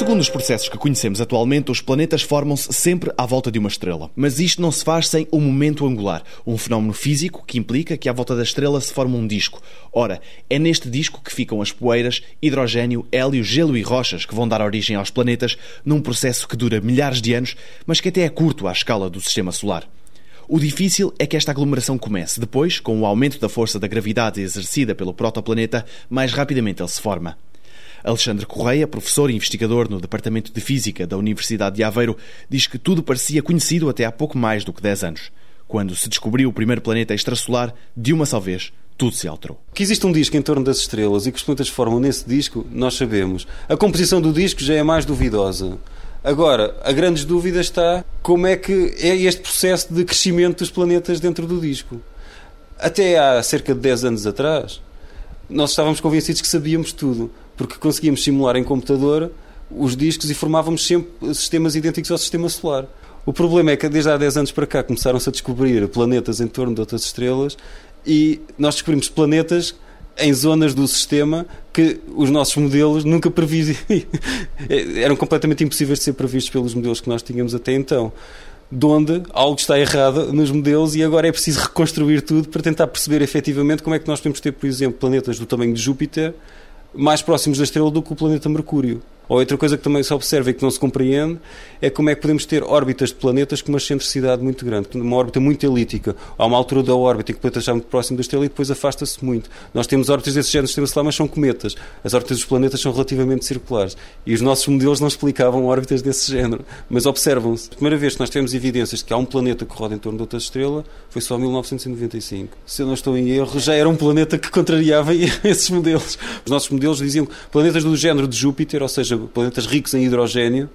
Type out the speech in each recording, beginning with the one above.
Segundo os processos que conhecemos atualmente, os planetas formam-se sempre à volta de uma estrela. Mas isto não se faz sem o momento angular, um fenómeno físico que implica que à volta da estrela se forma um disco. Ora, é neste disco que ficam as poeiras, hidrogênio, hélio, gelo e rochas que vão dar origem aos planetas num processo que dura milhares de anos, mas que até é curto à escala do sistema solar. O difícil é que esta aglomeração comece. Depois, com o aumento da força da gravidade exercida pelo protoplaneta, mais rapidamente ele se forma. Alexandre Correia, professor e investigador no Departamento de Física da Universidade de Aveiro, diz que tudo parecia conhecido até há pouco mais do que 10 anos. Quando se descobriu o primeiro planeta extrasolar, de uma só vez, tudo se alterou. Que existe um disco em torno das estrelas e que os planetas formam nesse disco, nós sabemos. A composição do disco já é mais duvidosa. Agora, a grande dúvida está como é que é este processo de crescimento dos planetas dentro do disco. Até há cerca de 10 anos atrás, nós estávamos convencidos que sabíamos tudo, porque conseguíamos simular em computador os discos e formávamos sempre sistemas idênticos ao sistema solar. O problema é que desde há 10 anos para cá começaram-se a descobrir planetas em torno de outras estrelas e nós descobrimos planetas em zonas do sistema que os nossos modelos nunca previam. Eram completamente impossíveis de ser previstos pelos modelos que nós tínhamos até então. De onde algo está errado nos modelos e agora é preciso reconstruir tudo para tentar perceber efetivamente como é que nós podemos ter, por exemplo, planetas do tamanho de Júpiter mais próximos da estrela do que o planeta Mercúrio. Ou outra coisa que também se observa e que não se compreende é como é que podemos ter órbitas de planetas com uma excentricidade muito grande, uma órbita muito elíptica. Há uma altura da órbita em que o planeta está muito próximo da estrela e depois afasta-se muito. Nós temos órbitas desse género no sistema solar, mas são cometas. As órbitas dos planetas são relativamente circulares. E os nossos modelos não explicavam órbitas desse género, mas observam-se. A primeira vez que nós tivemos evidências de que há um planeta que roda em torno de outra estrela foi só em 1995. Se eu não estou em erro, já era um planeta que contrariava esses modelos. Os nossos modelos diziam planetas do género de Júpiter, ou seja, planetas ricos em hidrogênio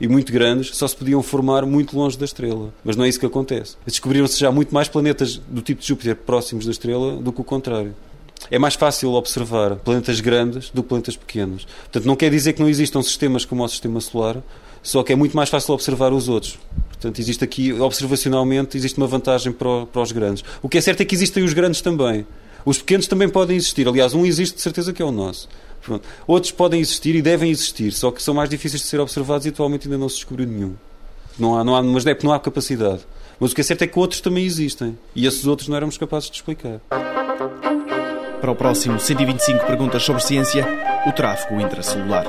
e muito grandes, só se podiam formar muito longe da estrela. Mas não é isso que acontece. Descobriram-se já muito mais planetas do tipo de Júpiter próximos da estrela do que o contrário. É mais fácil observar planetas grandes do que planetas pequenos. Portanto, não quer dizer que não existam sistemas como o sistema solar, só que é muito mais fácil observar os outros. Portanto, existe aqui, observacionalmente, existe uma vantagem para, para os grandes. O que é certo é que existem os grandes também. Os pequenos também podem existir. Aliás, um existe de certeza que é o nosso. Pronto. Outros podem existir e devem existir, só que são mais difíceis de ser observados e atualmente ainda não se descobriu nenhum. Não há, não há, mas é porque não há capacidade. Mas o que é certo é que outros também existem. E esses outros não éramos capazes de explicar. Para o próximo 125 perguntas sobre ciência, o tráfego intracelular.